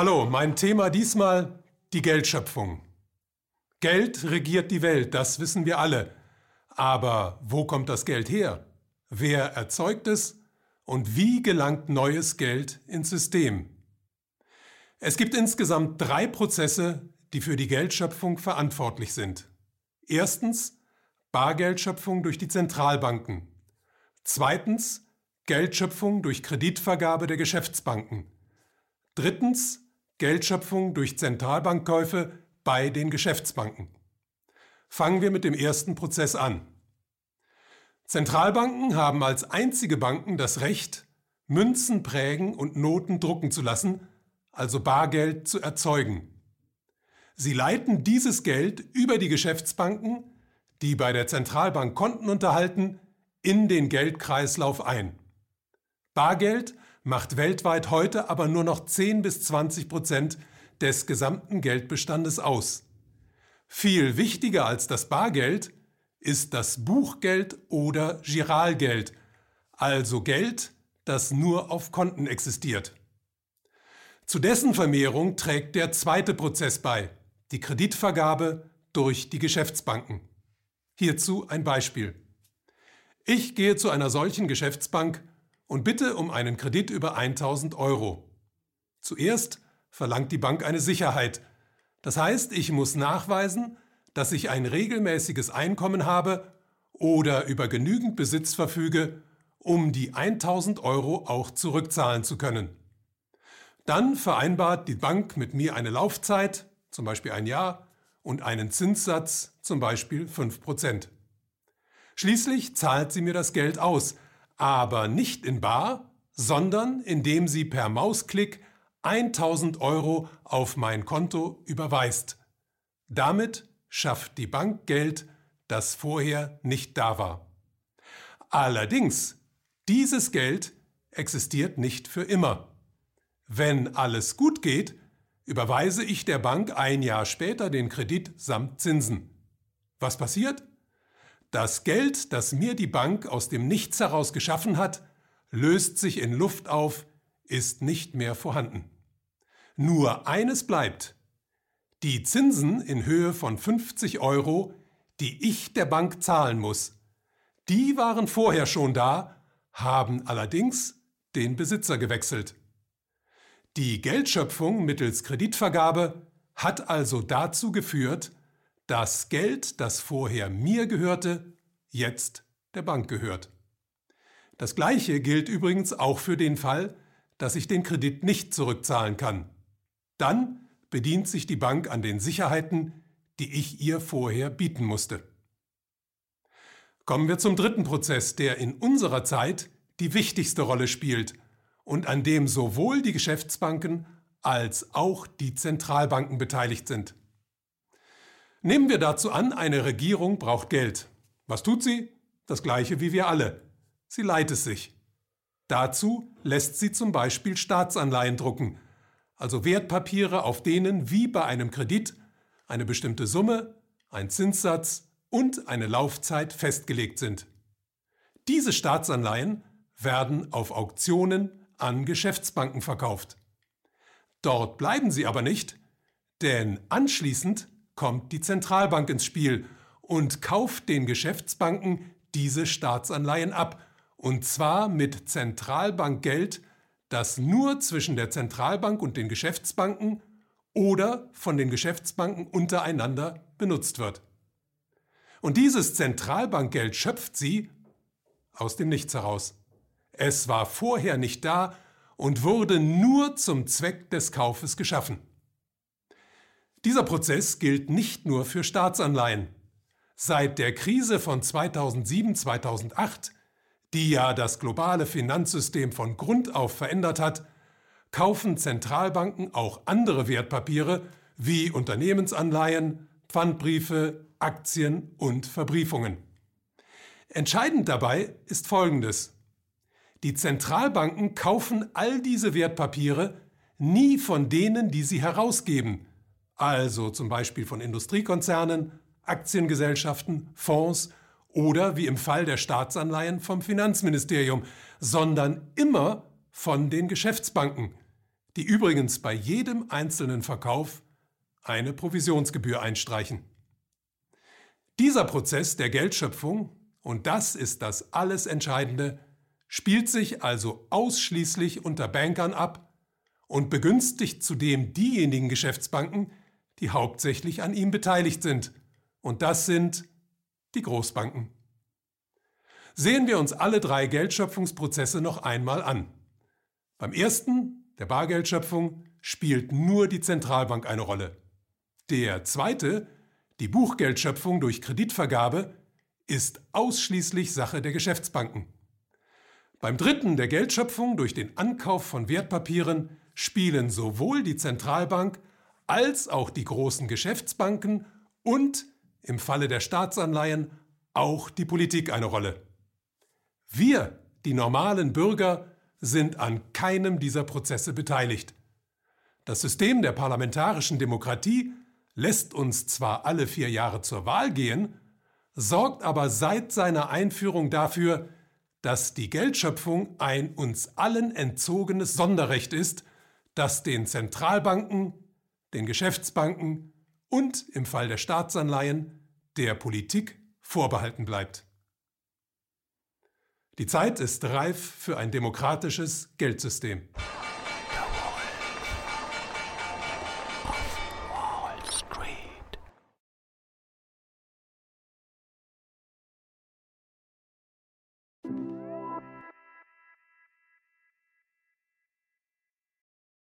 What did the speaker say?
Hallo, mein Thema diesmal die Geldschöpfung. Geld regiert die Welt, das wissen wir alle. Aber wo kommt das Geld her? Wer erzeugt es? Und wie gelangt neues Geld ins System? Es gibt insgesamt drei Prozesse, die für die Geldschöpfung verantwortlich sind. Erstens Bargeldschöpfung durch die Zentralbanken. Zweitens Geldschöpfung durch Kreditvergabe der Geschäftsbanken. Drittens Geldschöpfung durch Zentralbankkäufe bei den Geschäftsbanken. Fangen wir mit dem ersten Prozess an. Zentralbanken haben als einzige Banken das Recht, Münzen prägen und Noten drucken zu lassen, also Bargeld zu erzeugen. Sie leiten dieses Geld über die Geschäftsbanken, die bei der Zentralbank Konten unterhalten, in den Geldkreislauf ein. Bargeld macht weltweit heute aber nur noch 10 bis 20 Prozent des gesamten Geldbestandes aus. Viel wichtiger als das Bargeld ist das Buchgeld oder Giralgeld, also Geld, das nur auf Konten existiert. Zu dessen Vermehrung trägt der zweite Prozess bei, die Kreditvergabe durch die Geschäftsbanken. Hierzu ein Beispiel. Ich gehe zu einer solchen Geschäftsbank und bitte um einen Kredit über 1000 Euro. Zuerst verlangt die Bank eine Sicherheit. Das heißt, ich muss nachweisen, dass ich ein regelmäßiges Einkommen habe oder über genügend Besitz verfüge, um die 1000 Euro auch zurückzahlen zu können. Dann vereinbart die Bank mit mir eine Laufzeit, zum Beispiel ein Jahr, und einen Zinssatz, zum Beispiel 5%. Schließlich zahlt sie mir das Geld aus, aber nicht in bar, sondern indem sie per Mausklick 1000 Euro auf mein Konto überweist. Damit schafft die Bank Geld, das vorher nicht da war. Allerdings, dieses Geld existiert nicht für immer. Wenn alles gut geht, überweise ich der Bank ein Jahr später den Kredit samt Zinsen. Was passiert? Das Geld, das mir die Bank aus dem Nichts heraus geschaffen hat, löst sich in Luft auf, ist nicht mehr vorhanden. Nur eines bleibt. Die Zinsen in Höhe von 50 Euro, die ich der Bank zahlen muss, die waren vorher schon da, haben allerdings den Besitzer gewechselt. Die Geldschöpfung mittels Kreditvergabe hat also dazu geführt, das Geld, das vorher mir gehörte, jetzt der Bank gehört. Das Gleiche gilt übrigens auch für den Fall, dass ich den Kredit nicht zurückzahlen kann. Dann bedient sich die Bank an den Sicherheiten, die ich ihr vorher bieten musste. Kommen wir zum dritten Prozess, der in unserer Zeit die wichtigste Rolle spielt und an dem sowohl die Geschäftsbanken als auch die Zentralbanken beteiligt sind. Nehmen wir dazu an, eine Regierung braucht Geld. Was tut sie? Das gleiche wie wir alle. Sie leiht es sich. Dazu lässt sie zum Beispiel Staatsanleihen drucken, also Wertpapiere, auf denen wie bei einem Kredit eine bestimmte Summe, ein Zinssatz und eine Laufzeit festgelegt sind. Diese Staatsanleihen werden auf Auktionen an Geschäftsbanken verkauft. Dort bleiben sie aber nicht, denn anschließend kommt die Zentralbank ins Spiel und kauft den Geschäftsbanken diese Staatsanleihen ab, und zwar mit Zentralbankgeld, das nur zwischen der Zentralbank und den Geschäftsbanken oder von den Geschäftsbanken untereinander benutzt wird. Und dieses Zentralbankgeld schöpft sie aus dem Nichts heraus. Es war vorher nicht da und wurde nur zum Zweck des Kaufes geschaffen. Dieser Prozess gilt nicht nur für Staatsanleihen. Seit der Krise von 2007-2008, die ja das globale Finanzsystem von Grund auf verändert hat, kaufen Zentralbanken auch andere Wertpapiere wie Unternehmensanleihen, Pfandbriefe, Aktien und Verbriefungen. Entscheidend dabei ist Folgendes. Die Zentralbanken kaufen all diese Wertpapiere nie von denen, die sie herausgeben, also zum Beispiel von Industriekonzernen, Aktiengesellschaften, Fonds oder wie im Fall der Staatsanleihen vom Finanzministerium, sondern immer von den Geschäftsbanken, die übrigens bei jedem einzelnen Verkauf eine Provisionsgebühr einstreichen. Dieser Prozess der Geldschöpfung, und das ist das alles Entscheidende, spielt sich also ausschließlich unter Bankern ab und begünstigt zudem diejenigen Geschäftsbanken, die hauptsächlich an ihm beteiligt sind. Und das sind die Großbanken. Sehen wir uns alle drei Geldschöpfungsprozesse noch einmal an. Beim ersten, der Bargeldschöpfung, spielt nur die Zentralbank eine Rolle. Der zweite, die Buchgeldschöpfung durch Kreditvergabe, ist ausschließlich Sache der Geschäftsbanken. Beim dritten, der Geldschöpfung durch den Ankauf von Wertpapieren, spielen sowohl die Zentralbank als auch die großen Geschäftsbanken und im Falle der Staatsanleihen auch die Politik eine Rolle. Wir, die normalen Bürger, sind an keinem dieser Prozesse beteiligt. Das System der parlamentarischen Demokratie lässt uns zwar alle vier Jahre zur Wahl gehen, sorgt aber seit seiner Einführung dafür, dass die Geldschöpfung ein uns allen entzogenes Sonderrecht ist, das den Zentralbanken, den Geschäftsbanken und im Fall der Staatsanleihen der Politik vorbehalten bleibt. Die Zeit ist reif für ein demokratisches Geldsystem.